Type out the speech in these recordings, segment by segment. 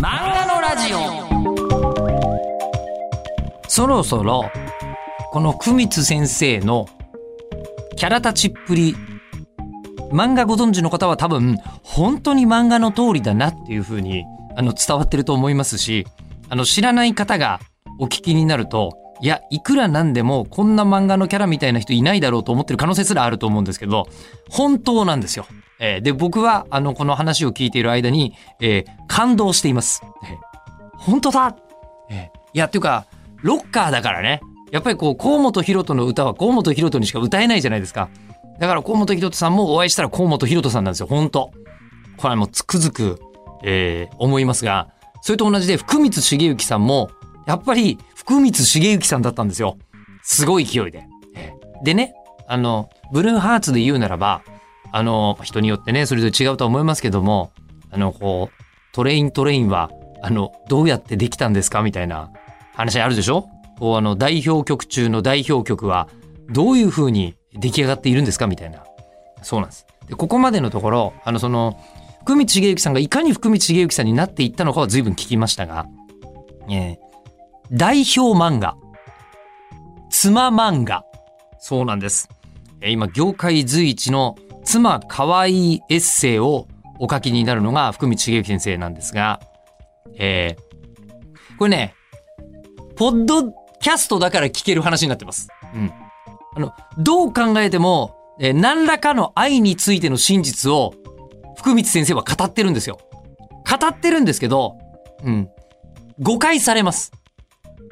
漫画のラジオそろそろこの久光先生のキャラ立ちっぷり漫画ご存知の方は多分本当に漫画の通りだなっていう風にあの伝わってると思いますしあの知らない方がお聞きになるといやいくらなんでもこんな漫画のキャラみたいな人いないだろうと思ってる可能性すらあると思うんですけど本当なんですよ。えーで僕はあのこの話を聞いている間に、えー感動しています。えー本当だ、えーいやっていうかロッカーだからねやっぱりこう河本ロ人の歌は河本ロ人にしか歌えないじゃないですか。だから河本ロ人さんもお会いしたら河本ロ人さんなんですよ本当。これはもうつくづく、えー思いますがそれと同じで福光茂之さんもやっぱり福光茂之さんだったんですよ。すごい勢いで。えーでね、あの、ブルーハーツで言うならば、あの、人によってね、それぞれ違うとは思いますけども、あの、こう、トレイントレインは、あの、どうやってできたんですかみたいな話あるでしょ？こう、あの、代表曲中の代表曲は、どういう風に出来上がっているんですかみたいな。そうなんです。で、ここまでのところ、あの、その、福光茂之さんがいかに福光茂之さんになっていったのかは随分聞きましたが、えー代表漫画。妻漫画。そうなんです。え今、業界随一の妻可愛いエッセイをお書きになるのが福光茂之先生なんですが、えーこれね、ポッドキャストだから聞ける話になってます。うん。あの、どう考えても、えー何らかの愛についての真実を福光先生は語ってるんですよ。語ってるんですけど、うん。誤解されます。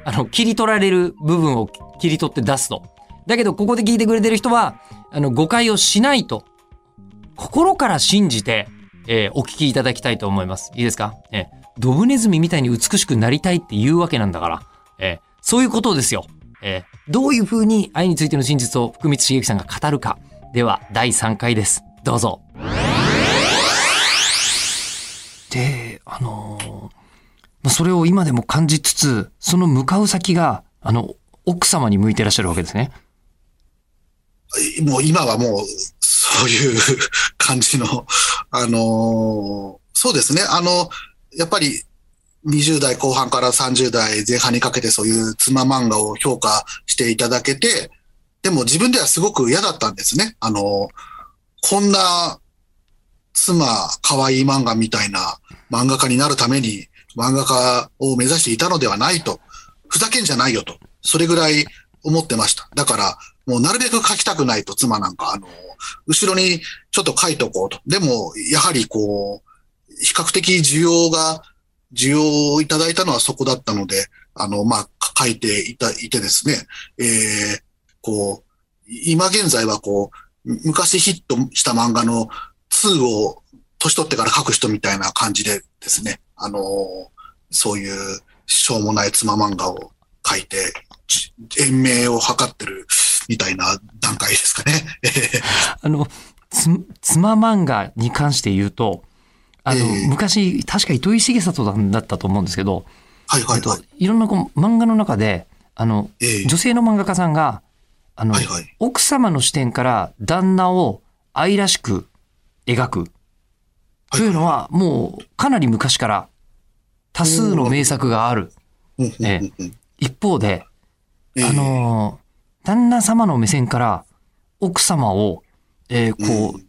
あの、切り取られる部分を切り取って出すと。だけど、ここで聞いてくれてる人は、あの、誤解をしないと、心から信じて、えーお聞きいただきたいと思います。いいですか？えードブネズミみたいに美しくなりたいっていうわけなんだから、えーそういうことですよ。えーどういう風に愛についての真実を福光茂之さんが語るか。では、第3回です。どうぞ。で、あのーまあそれを今でも感じつつ、その向かう先が、あの、奥様に向いてらっしゃるわけですね。もう今はもう、そういう感じの、あのそうですね。あの、やっぱり20代後半から30代前半にかけてそういう妻漫画を評価していただけて、でも自分ではすごく嫌だったんですね。あの、こんな妻可愛い漫画みたいな漫画家になるために漫画家を目指していたのではないと。ふざけんじゃないよと。それぐらい思ってました。だから、もうなるべく書きたくないと、妻なんか、あの、後ろにちょっと書いとこうと。でも、やはりこう、比較的需要が、需要をいただいたのはそこだったので、あの、まあ、書いていた、いてですね、えー、こう、今現在はこう、昔ヒットした漫画の2を年取ってから書く人みたいな感じでですね、あの、そういうしょうもない妻漫画を書いて、延命を図ってるみたいな段階ですかね。あの、つ、妻漫画に関して言うと、あの、ええ昔、確か糸井重里さんだったと思うんですけど、えっとはいはいはい。、いろんなこう漫画の中で、あの、ええ女性の漫画家さんが、あの、はいはい。奥様の視点から旦那を愛らしく描くというのは、もうかなり昔から多数の名作がある。うんうんうんうん一方で、ええあのー旦那様の目線から奥様を、えーこう、うん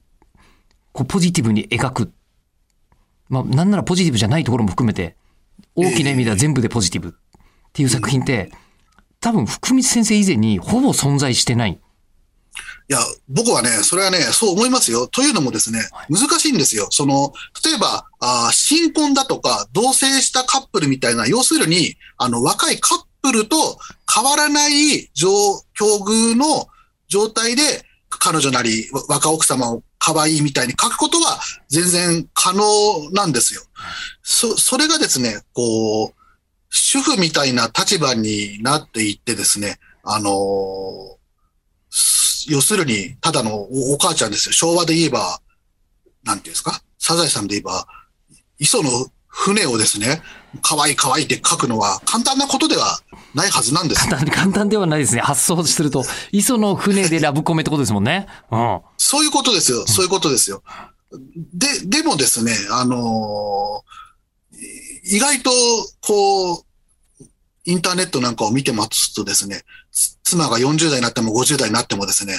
こうポジティブに描く。まあ、なんならポジティブじゃないところも含めて、大きな意味では全部でポジティブっていう作品って、多分福光先生以前にほぼ存在してない。いや、僕はね、それはね、そう思いますよ。というのもですね、難しいんですよ。その、例えば、あー新婚だとか、同棲したカップルみたいな、要するに、あの、若いカップルと変わらない状、境遇の状態で、彼女なり、若奥様を可愛いみたいに書くことは全然可能なんですよ。そ、それがですね、こう、主婦みたいな立場になっていってですね、あのー要するに、ただのおお母ちゃんですよ。昭和で言えば、なんていうんですか？サザエさんで言えば、磯の船をですね、可愛い可愛いって書くのは簡単なことではないはずなんですよ。簡単簡単ではないですね。発想すると、磯の船でラブコメってことですもんね。うん。そういうことですよ。そういうことですよ。で、でもですね、あのー意外と、こう、インターネットなんかを見てますとですね、つ妻が40代になっても50代になってもですね、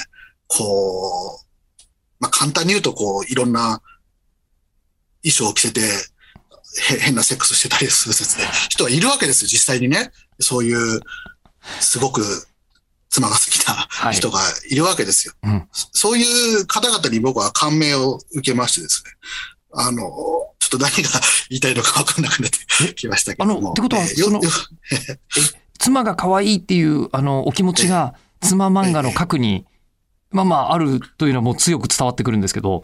こう、まあ、簡単に言うと、こう、いろんな衣装を着せて、へ変なセックスしてたりするですね、人はいるわけですよ、実際にね。そういう、すごく妻が好きなはい人がいるわけですよ。うんそういう方々に僕は感銘を受けましてですね。あの、ちょっと何が言いたいのか分かんなくなってきましたけども。あのってことはえーよそのよ妻が可愛いっていう、あの、お気持ちが、妻漫画の核に、まあまあ、あるというのはもう強く伝わってくるんですけど、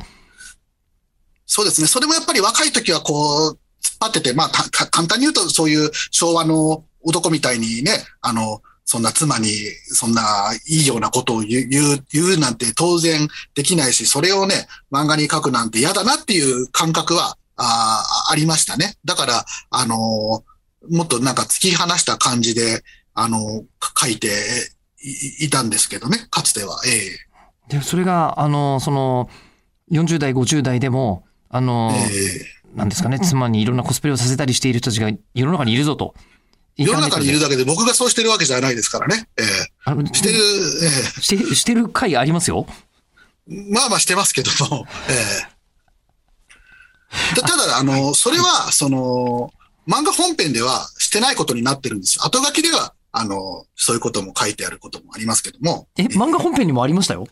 そうですね。それもやっぱり若い時はこう、張ってて、まあ、簡単に言うとそういう昭和の男みたいにね、あの、そんな妻に、そんないいようなことを言う、言う、なんて当然できないし、それをね、漫画に書くなんて嫌だなっていう感覚は、あーありましたね。だから、あのーもっとなんか突き放した感じで、あのー書いていいたんですけどね、かつては。ええで、それが、あの、その、40代、50代でも、あの、ええなんですかね、妻にいろんなコスプレをさせたりしている人たちが世の中にいるぞと。世の中にいるぞ。だけで僕がそうしてるわけじゃないですからね。ええあのしてる、えして、してる回ありますよ。えまあまあしてますけども、ええたただ、あの、それは、その、漫画本編ではしてないことになってるんですよ。後書きでは、あの、そういうことも書いてあることもありますけども。え、漫画本編にもありましたよ。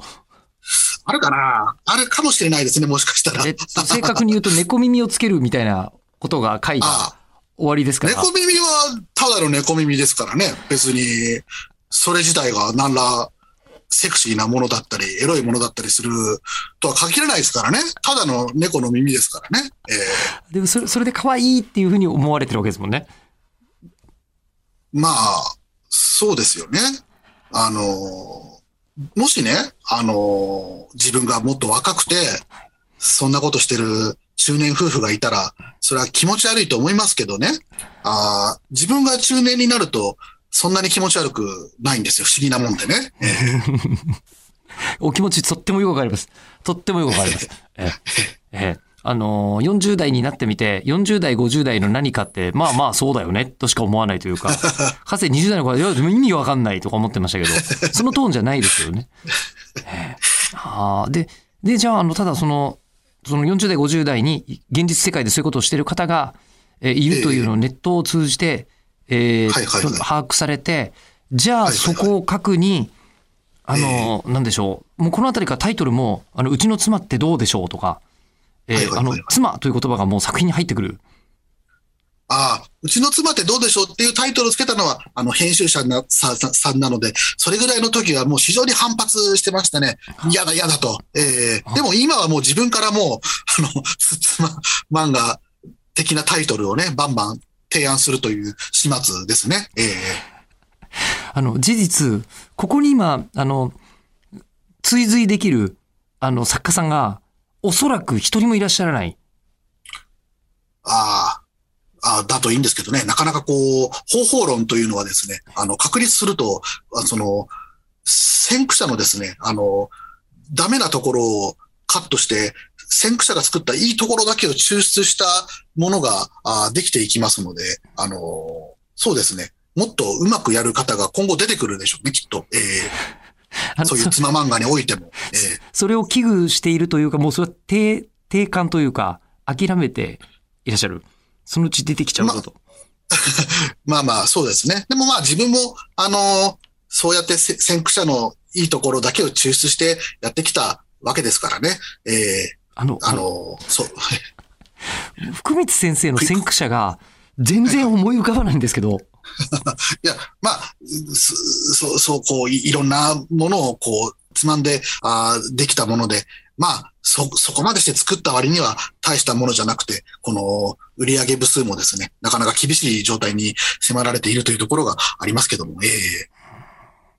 あるかな？あるかもしれないですね、もしかしたら。え正確に言うと、猫耳をつけるみたいなことが書いたあ終わりですあ、から。猫耳はただの猫耳ですからね。別に、それ自体が何らセクシーなものだったり、エロいものだったりするとは限らないですからね。ただの猫の耳ですからね。ええでもそれ、それで可愛いっていうふうに思われてるわけですもんね。まあ、そうですよね。あの、もしね、あの、自分がもっと若くて、そんなことしてる中年夫婦がいたら、それは気持ち悪いと思いますけどね。あ自分が中年になると、そんなに気持ち悪くないんですよ。不思議なもんでね。お気持ちとってもよくわかります。とってもよくわかります。ええええあのー、40代になってみて、40代、50代の何かって、まあまあそうだよね、としか思わないというか、かつて20代の頃は、いや、意味わかんないとか思ってましたけど、そのトーンじゃないですよね。ええ。あーで、で、じゃあ、あの、ただその、その40代、50代に現実世界でそういうことをしている方が、えーいるというのをネットを通じて、えーはいはいはい。把握されて、じゃあはいはいはい。そこを書くに、あの、なんでしょう。もうこのあたりからタイトルも、あの、うちの妻ってどうでしょうとか、あの、妻という言葉がもう作品に入ってくる。ああ、うちの妻ってどうでしょうっていうタイトルをつけたのは、あの、編集者なさささんなので、それぐらいの時はもう非常に反発してましたね。嫌だ嫌だと。ええでも今はもう自分からもう、あの、つ妻漫画的なタイトルをね、バンバン提案するという始末ですね。ええあの、事実、ここに今、あの、追随できる、あの、作家さんが、おそらく一人もいらっしゃらない。ああ、あだといいんですけどね、なかなかこう、方法論というのはですね、あの、確立すると、その、先駆者のですね、あの、ダメなところをカットして、先駆者が作ったいいところだけを抽出したものがあできていきますので、あの、そうですね、もっとうまくやる方が今後出てくるでしょうね、きっと。えーそういう妻漫画においても。えーそれを危惧しているというか、もうそれは定、定感というか、諦めていらっしゃる。そのうち出てきちゃうぞと。まあまあ、そうですね。でもまあ自分も、あの、そうやってせ先駆者のいいところだけを抽出してやってきたわけですからね。ええあの、あの、そう。福光先生の先駆者が全然思い浮かばないんですけど、いや、まあ、すそう、そう、こうい、いろんなものをこう、つまんで、あーできたもので、まあ、そ、そこまでして作った割には大したものじゃなくて、この売上部数もですね、なかなか厳しい状態に迫られているというところがありますけども、ええ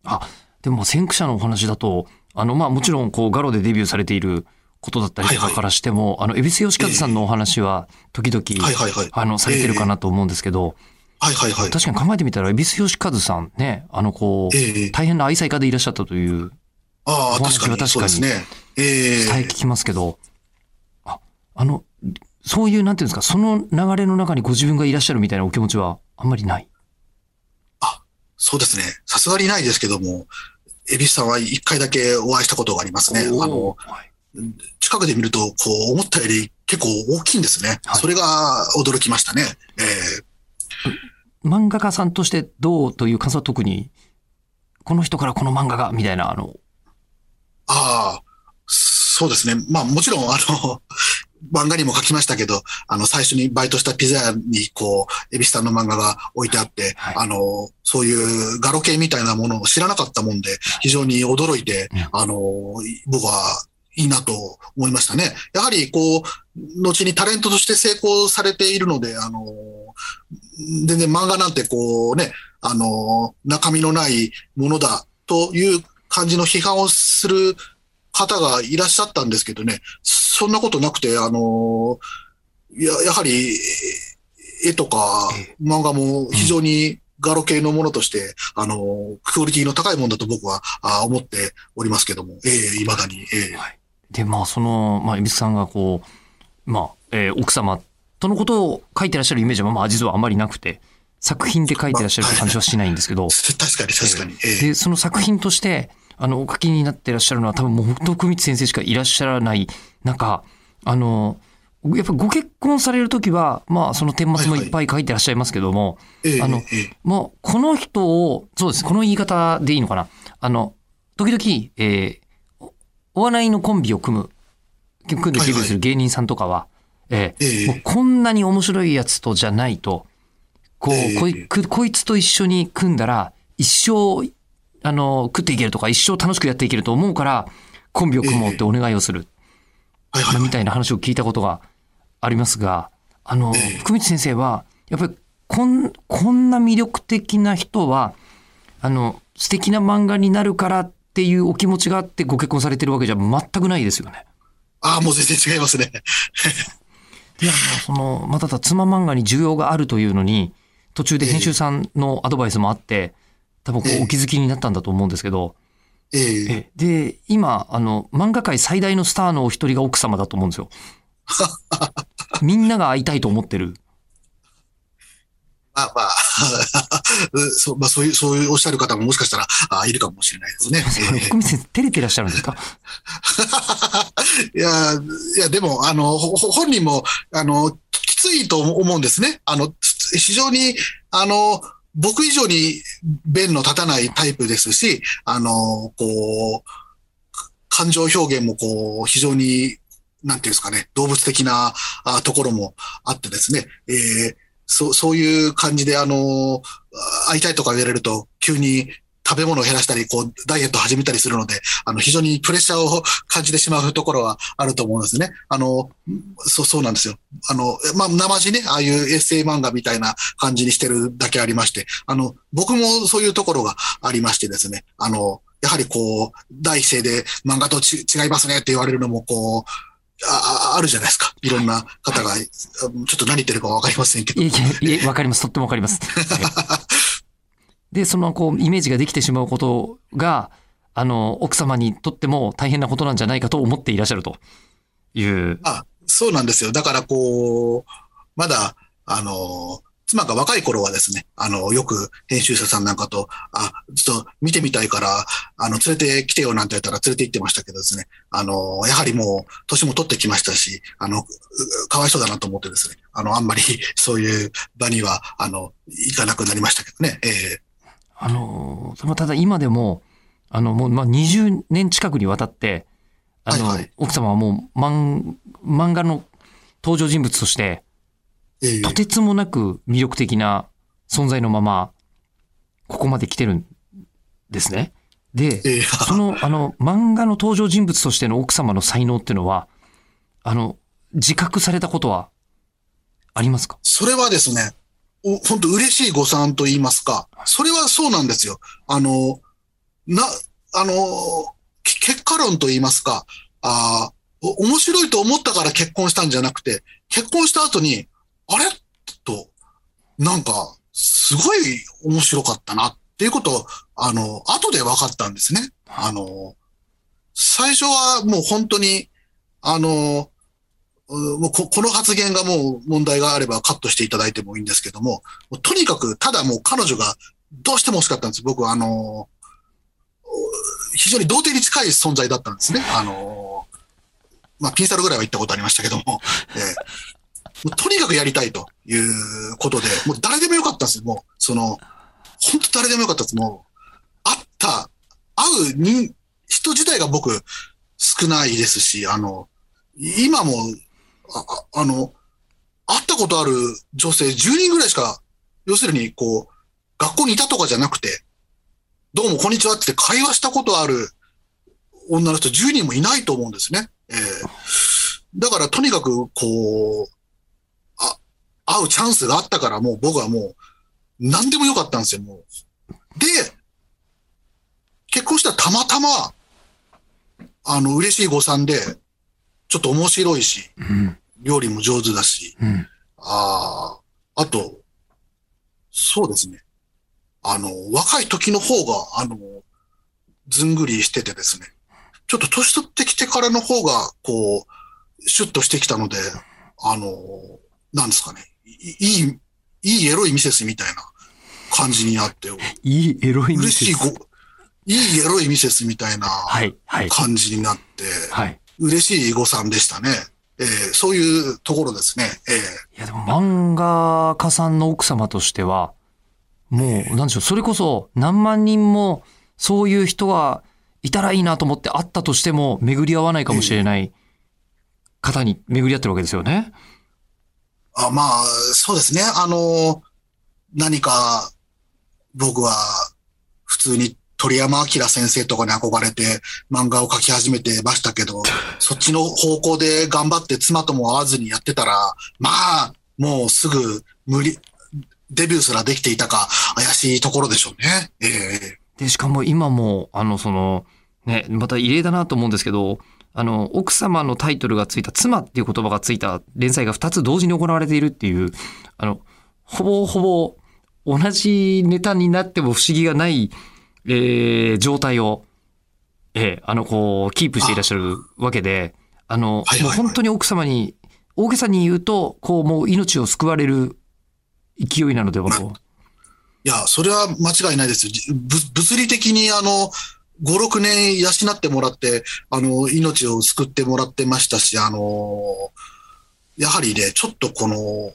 あ、でも先駆者のお話だと、あの、まあもちろん、こう、ガロでデビューされていることだったりとかからしても、あの、恵比寿義和さんのお話は、時々、はいはいはい。あの、されてるかなと思うんですけど、はいはいはい。確かに考えてみたら、恵比寿義和さんね、あの、こう、ええ大変な愛妻家でいらっしゃったというああ、確かに。は確かにそうですね。ええ伝え聞きますけど、あ、あの、そういう、なんていうんですか、その流れの中にご自分がいらっしゃるみたいなお気持ちはあんまりない？そうですね。さすがにないですけども、恵比寿さんは一回だけお会いしたことがありますね。あの、はい近くで見ると、こう、思ったより結構大きいんですね。はいそれが驚きましたね。えー漫画家さんとしてどうという感想は特に、この人からこの漫画が、みたいな、あの、ああ、そうですね。まあもちろん、あの、漫画にも書きましたけど、あの、最初にバイトしたピザ屋に、こう、エビスさんの漫画が置いてあって、はいあの、そういうガロ系みたいなものを知らなかったもんで、非常に驚いて、うんあの、僕はいいなと思いましたね。やはり、こう、後にタレントとして成功されているので、あの、全然漫画なんてこうね、あの、中身のないものだという感じの批判をする方がいらっしゃったんですけどね、そんなことなくて、あの、や、やはり、絵とかえ漫画も非常にガロ系のものとして、あの、クオリティの高いものだと僕はあ思っておりますけども、ええ未だに、ええ。で、まあ、その、まあ、蛭子さんがこう、まあ、えー奥様とのことを書いてらっしゃるイメージは、まあ、実はあまりなくて、作品で書いてらっしゃるって感じはしないんですけど、確かに確かに、ええ。で、その作品として、あの、お書きになってらっしゃるのは多分もう本当、久光先生しかいらっしゃらない中、あの、やっぱご結婚されるときは、まあ、その顛末もいっぱい書いてらっしゃいますけども、ええあのええもう、この人を、そうです、この言い方でいいのかな？あの、時々、えーおお笑いのコンビを組む、組んでデビューする芸人さんとかは、えーええもうこんなに面白いやつとじゃないと、こう、ええこいくこいつと一緒に組んだら、一生、あの、食っていけるとか、一生楽しくやっていけると思うから、コンビを組もうってお願いをする。みたいな話を聞いたことがありますが、あの、ええ福光先生は、やっぱりこん、こんな魅力的な人は、あの、素敵な漫画になるからっていうお気持ちがあってご結婚されてるわけじゃ全くないですよね。ああ、もう全然違いますね。いや、その、まあただ妻漫画に需要があるというのに、途中で編集さんのアドバイスもあって、多分こええうお気づきになったんだと思うんですけど、え。ええ。で、今、あの、漫画界最大のスターのお一人が奥様だと思うんですよ。みんなが会いたいと思ってる。まあまあ、そう、まあそういう、そういうおっしゃる方ももしかしたら、あいるかもしれないですね。ええ福光先生、照れてらっしゃるんですか？いや、いや、でも、あの、本人も、あの、きついと思うんですね。あの、非常に、あの、僕以上に弁の立たないタイプですし、あの、こう、感情表現もこう、非常に、なんていうんですかね、動物的なあところもあってですね、えーそう、そういう感じで、あの、会いたいとか言われると、急に食べ物を減らしたり、こう、ダイエット始めたりするので、あの、非常にプレッシャーを感じてしまうところはあると思うんですね。あの、そう、そうなんですよ。あの、まあ、生地ね、ああいうエッセイ漫画みたいな感じにしてるだけありまして、あの、僕もそういうところがありましてですね、あの、やはりこう、第一声で漫画とち違いますねって言われるのも、こう、あああるじゃないですか。いろんな方が、ちょっと何言ってるかわかりませんけど。いえいえ、わかります。とってもわかります。は いで、その、こう、イメージができてしまうことが、あの、奥様にとっても大変なことなんじゃないかと思っていらっしゃるという。あ、そうなんですよ。だからこう、まだ、あの、妻が若い頃はですね、あの、よく編集者さんなんかと、あ、ちょっと見てみたいから、あの、連れてきてよなんて言ったら連れて行ってましたけどですね、あの、やはりもう、年も取ってきましたし、あの、うかわいそうだなと思ってですね、あの、あんまり そういう場には、あの、行かなくなりましたけどね、ええ。あの、そのただ今でも、あの、もう、まあ、20年近くにわたって、あの、はいはい。奥様はもう、漫、漫画の登場人物として、ええとてつもなく魅力的な存在のまま、ここまで来てるんですね。で、ええその、あの、漫画の登場人物としての奥様の才能っていうのは、あの、自覚されたことはありますか？それはですね、お本当嬉しい誤算と言いますか、それはそうなんですよ。あの、な、あの、き結果論と言いますか、あーお面白いと思ったから結婚したんじゃなくて、結婚した後に、あれ？と、なんか、すごい面白かったなっていうこと、あの、後で分かったんですね。あの、最初はもう本当に、あの、この発言がもう問題があればカットしていただいてもいいんですけども、もとにかく、ただもう彼女がどうしても欲しかったんです。僕はあの、非常に童貞に近い存在だったんですね。あの、まあ、ピンサルぐらいは行ったことありましたけども、えーもうとにかくやりたいということで、もう誰でもよかったんですよ。もう、その、本当誰でもよかったです。もう、会った、会う人、人自体が僕少ないですし、あの、今も、ああの、会ったことある女性10人ぐらいしか、要するに、こう、学校にいたとかじゃなくて、どうもこんにちはって会話したことある女の人10人もいないと思うんですね。えーだからとにかく、こう、会うチャンスがあったからもう僕はもう何でもよかったんですよ、もう。で、結婚したらたまたま、あの、嬉しい誤算で、ちょっと面白いし、うん。料理も上手だし、うん。ああ、あと、そうですね。あの、若い時の方が、あの、ずんぐりしててですね。ちょっと年取ってきてからの方が、こう、シュッとしてきたので、あの、なんですかね。いいい、いいエロいミセスみたいな感じになって、いいエロいミセス嬉しいご、いいエロいミセスみたいなはい、はい、感じになって、はい。嬉しい誤算でしたね。えーそういうところですね。えーいや、でも漫画家さんの奥様としては、もう、なんでしょう、それこそ何万人もそういう人がいたらいいなと思って会ったとしても、巡り合わないかもしれない方に巡り合ってるわけですよね。あまあ、そうですね。あの、何か、僕は、普通に鳥山明先生とかに憧れて漫画を描き始めてましたけど、そっちの方向で頑張って妻とも会わずにやってたら、まあ、もうすぐ無理、デビューすらできていたか怪しいところでしょうね。ええで、しかも今も、あの、その、ね、また異例だなと思うんですけど、あの、奥様のタイトルがついた妻っていう言葉がついた連載が2つ同時に行われているっていう、あの、ほぼほぼ同じネタになっても不思議がない、えー状態を、えーあの、こう、キープしていらっしゃるわけで、あの、はいはいはいもう本当に奥様に、大げさに言うと、こう、もう命を救われる勢いなのではと。いや、それは間違いないです物理的にあの、5、6年養ってもらって、あの、命を救ってもらってましたし、あの、やはりね、ちょっとこの、うー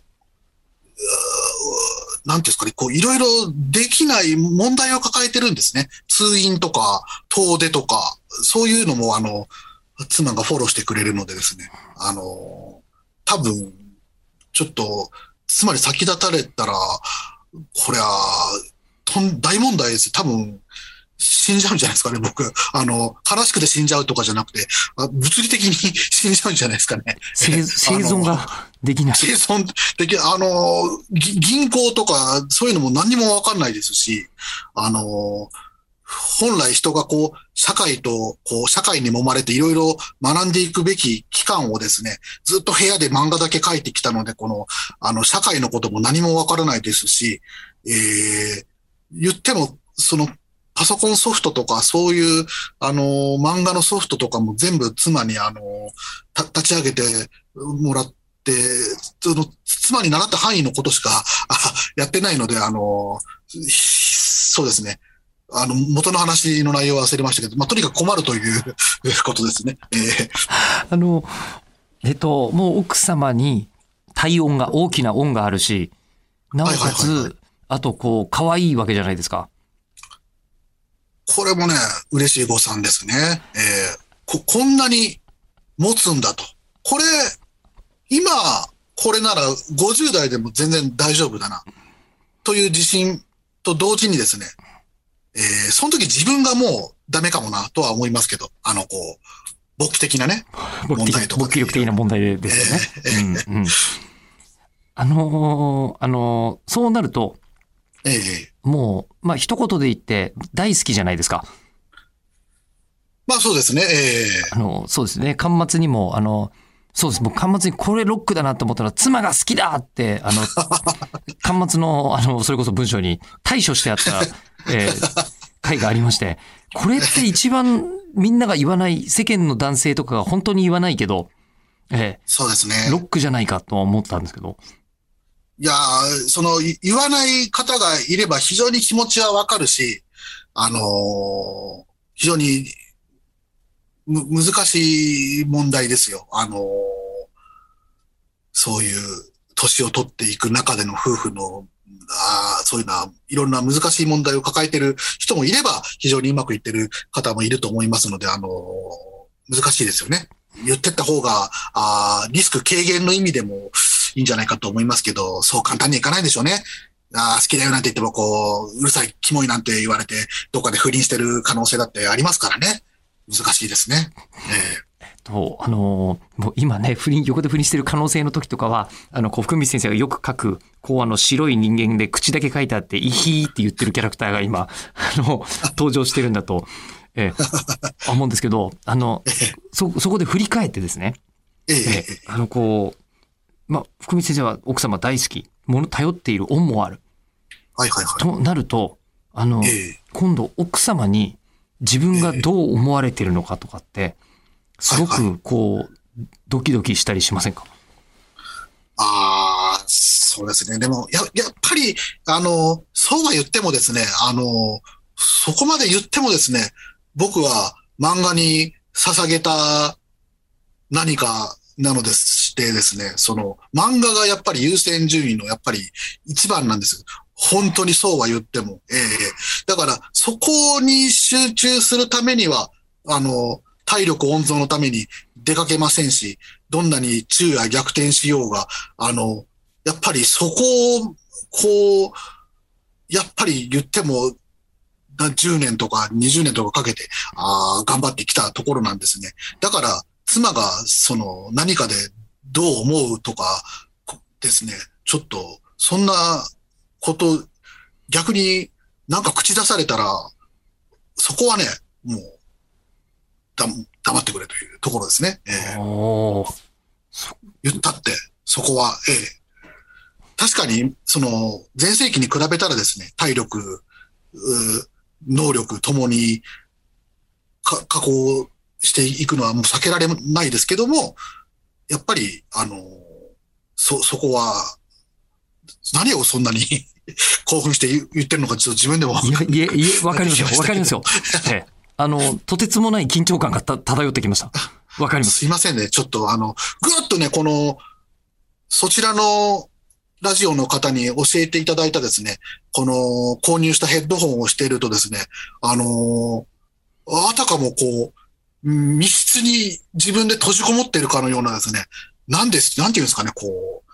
なんていうんですかね、こう、いろいろできない問題を抱えてるんですね。通院とか、遠出とか、そういうのも、あの、妻がフォローしてくれるのでですね、あの、多分、ちょっと、つまり先立たれたら、これは、とん大問題です。多分、死んじゃうんじゃないですかね、僕。あの、悲しくて死んじゃうとかじゃなくて、あ物理的に 死んじゃうんじゃないですかね。生生存ができない。生存でき、あの、ぎ銀行とか、そういうのも何にもわかんないですし、あの、本来人がこう、社会と、こう、社会に揉まれていろいろ学んでいくべき期間をですね、ずっと部屋で漫画だけ描いてきたので、この、あの、社会のことも何もわからないですし、えー、言っても、その、パソコンソフトとか、そういう、あの、漫画のソフトとかも全部妻に、あの、た立ち上げてもらって、その、妻に習った範囲のことしか、あやってないので、あの、そうですね。あの、元の話の内容は忘れましたけど、まあ、とにかく困るということですね。えーあの、えっと、もう奥様に体温が、大きな恩があるし、なおかつ、あとこう、可愛いわけじゃないですか。これもね、嬉しい誤算ですね。えーこ、こんなに持つんだと。これ、今、これなら50代でも全然大丈夫だな。という自信と同時にですね、えーその時自分がもうダメかもなとは思いますけど、あの、こう、勃起的なね。問題とか勃起力的な問題でですよね。うんうんあのーあのーそうなると、ええもう、まあ、一言で言って、大好きじゃないですか。まあそうですね。ええあの、そうですね。端末にも、あの、そうです。僕、端末にこれロックだなと思ったら、妻が好きだって、あの、端末の、あの、それこそ文章に対処してあった、えー回がありまして、これって一番みんなが言わない、世間の男性とかが本当に言わないけど、えそうですね。え、ロックじゃないかとは思ったんですけど。いやその、言わない方がいれば非常に気持ちはわかるし、あのー非常に、む、難しい問題ですよ。あのーそういう年を取っていく中での夫婦の、あーそういうのは、いろんな難しい問題を抱えてる人もいれば、非常にうまくいってる方もいると思いますので、あのー難しいですよね。言ってった方が、あーリスク軽減の意味でもいいんじゃないかと思いますけど、そう簡単にいかないでしょうね。あー好きだよなんて言っても、こう、うるさい、キモいなんて言われて、どっかで不倫してる可能性だってありますからね。難しいですね。えと、あのーもう今ね、不倫、横で不倫してる可能性の時とかは、あの、こう、福光先生がよく書く、こう、あの、白い人間で口だけ書いてあって、イヒーって言ってるキャラクターが今、あの、登場してるんだと、ええ、思うんですけど、あの、そ、そこで振り返ってですね、えええええ、あの、こう、まあ、福光先生は奥様大好き、もの頼っている恩もある。はいはいはとなると、あのい。、ええ今度奥様に自分がどう思われてるのかとかって、すごはいくこう、ドキドキしたりしませんか？ああ、そうですね。でも、や、やっぱり、あの、そうは言ってもですね、あの、そこまで言ってもですね、僕は漫画に捧げた何かなのですしてですね、その、漫画がやっぱり優先順位のやっぱり一番なんです。本当にそうは言っても。ええだから、そこに集中するためには、あの、体力温存のために出かけませんし、どんなに昼夜逆転しようが、あの、やっぱりそこを、こう、やっぱり言っても、10年とか20年とかかけて、あー頑張ってきたところなんですね。だから、妻が、その、何かでどう思うとかこですね、ちょっと、そんなこと、逆になんか口出されたら、そこはね、もう、だ、黙ってくれというところですね。ええおー言ったって、そこは、ええ。確かに、その、前世紀に比べたらですね、体力、う能力ともに、か、加工していくのはもう避けられないですけども、やっぱり、あの、そ、そこは、何をそんなに 興奮して言言ってるのか、ちょっと自分でも。いや、いえ、いえ、わかりますよ。わかりますよ。ええ。あの、とてつもない緊張感がた漂ってきました。わかります。すいませんね。ちょっとあの、ぐーっとね、この、そちらのラジオの方に教えていただいたですね、この購入したヘッドホンをしているとですね、あのーあたかもこう、密室に自分で閉じこもっているかのようなですね、なんです、なんていうんですかね、こう、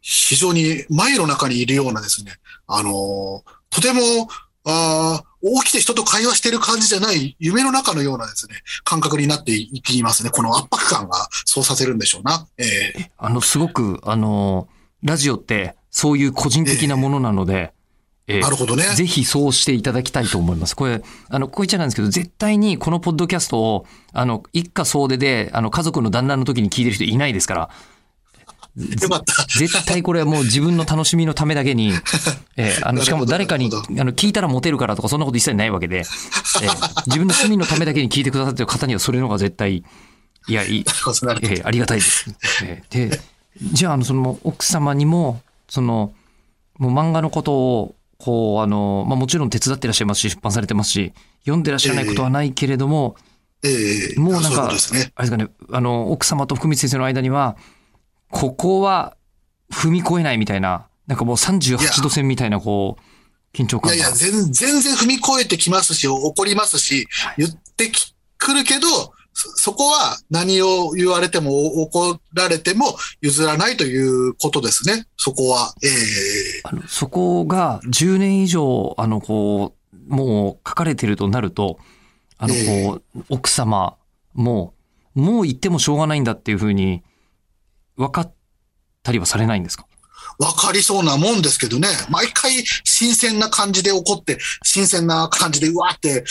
非常に迷の中にいるようなですね、あのとても、あー起きて人と会話してる感じじゃない夢の中のようなですね、感覚になっていきますね。この圧迫感がそうさせるんでしょうな。ええあの、すごく、あの、ラジオって、そういう個人的なものなので、ええなるほどね。ぜひそうしていただきたいと思います。これ、あの、こう言っちゃなんですけど、絶対にこのポッドキャストを、あの、一家総出で、あの、家族の団らんの時に聞いてる人いないですから、よかった。絶対これはもう自分の楽しみのためだけに、えーあの、しかも誰かに、あの、聞いたらモテるからとかそんなこと一切ないわけで、えー自分の趣味のためだけに聞いてくださってる方にはそれの方が絶対、いや、いい、えーありがたいです。えーで、じゃあ、あの、その、奥様にも、その、もう漫画のことを、こう、あの、まあ、もちろん手伝ってらっしゃいますし、出版されてますし、読んでらっしゃらないことはないけれども、ええもうなんか、ね。あれですかね、あの、奥様と福光先生の間には、ここは踏み越えないみたいな、なんかもう38度線みたいな、こう、緊張感が。いやいや、全全然踏み越えてきますし、怒りますし、言ってきくるけど、そそこは何を言われても怒られても譲らないということですね。そこは。ええあのそこが10年以上、あの、こう、もう書かれてるとなると、あの、えこう、奥様も、もう言ってもしょうがないんだっていうふうに、分かったりはされないんですか？わかりそうなもんですけどね。毎回新鮮な感じで怒って、新鮮な感じでうわって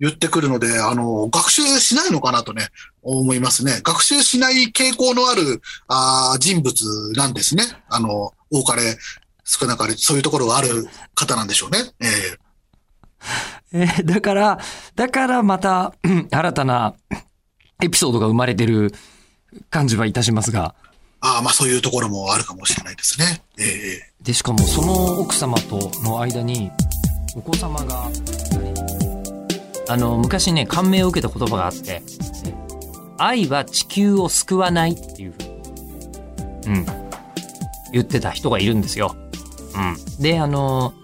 言ってくるので、あの、学習しないのかなとね、思いますね。学習しない傾向のある、あ人物なんですね。あの、多かれ、少なかれ、そういうところがある方なんでしょうね。えええーだから、だからまた、新たなエピソードが生まれてる感じはいたしますが。ああ、まあそういうところもあるかもしれないですね。ええで、しかもその奥様との間に、お子様が、あの、昔ね、感銘を受けた言葉があって、愛は地球を救わないっていうふうに、うん、言ってた人がいるんですよ。うん。で、あの、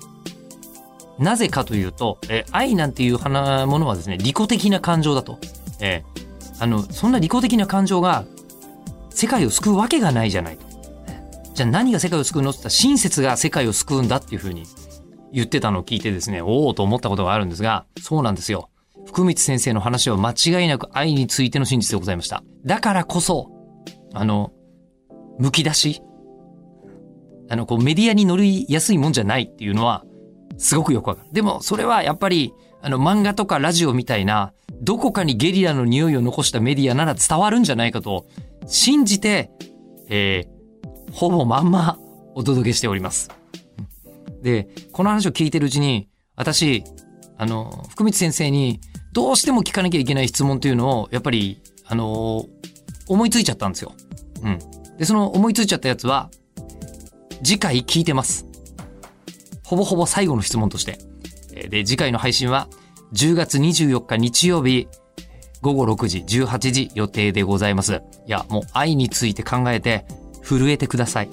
なぜかというと、え愛なんていう花ものはですね、利己的な感情だと。ええあの、そんな利己的な感情が世界を救うわけがないじゃない。じゃあ何が世界を救うのって言ったら親切が世界を救うんだっていうふうに言ってたのを聞いてですね、おおと思ったことがあるんですが、そうなんですよ。福光先生の話は間違いなく愛についての真実でございました。だからこそ、あの、剥き出しあの、こうメディアに乗りやすいもんじゃないっていうのは、すごくよくわかる。でも、それはやっぱり、あの、漫画とかラジオみたいな、どこかにゲリラの匂いを残したメディアなら伝わるんじゃないかと、信じて、えー、ほぼまんまお届けしております。で、この話を聞いてるうちに、私、あの、福光先生に、どうしても聞かなきゃいけない質問というのを、やっぱり、あの、思いついちゃったんですよ。うん。で、その思いついちゃったやつは、次回聞いてます。ほぼほぼ最後の質問として。で、次回の配信は10月24日日曜日午後6時、18時予定でございます。いや、もう愛について考えて震えてください。